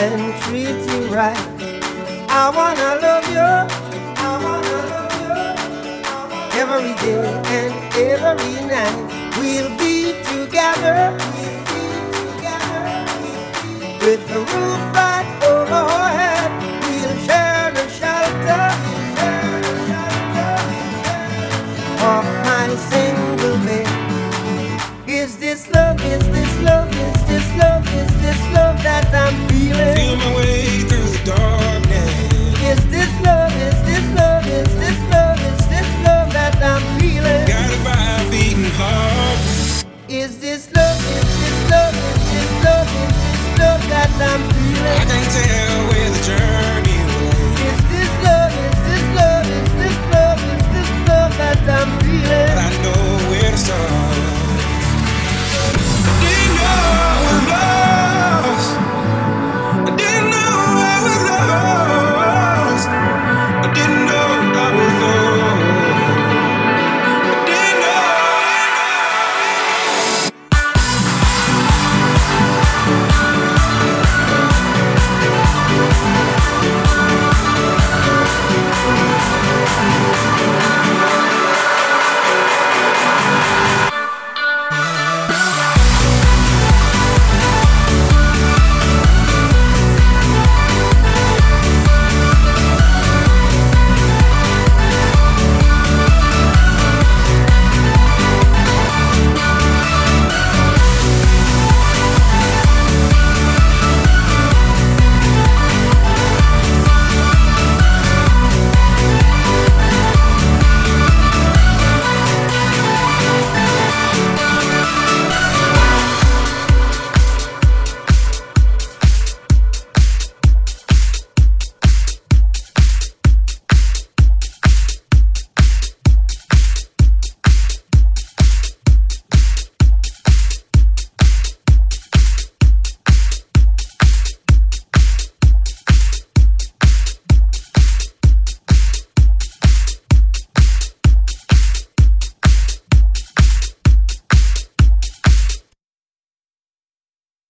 and treat you right. I wanna love you. I wanna love you. Every day and every night we'll be together. We'll be Together with the roof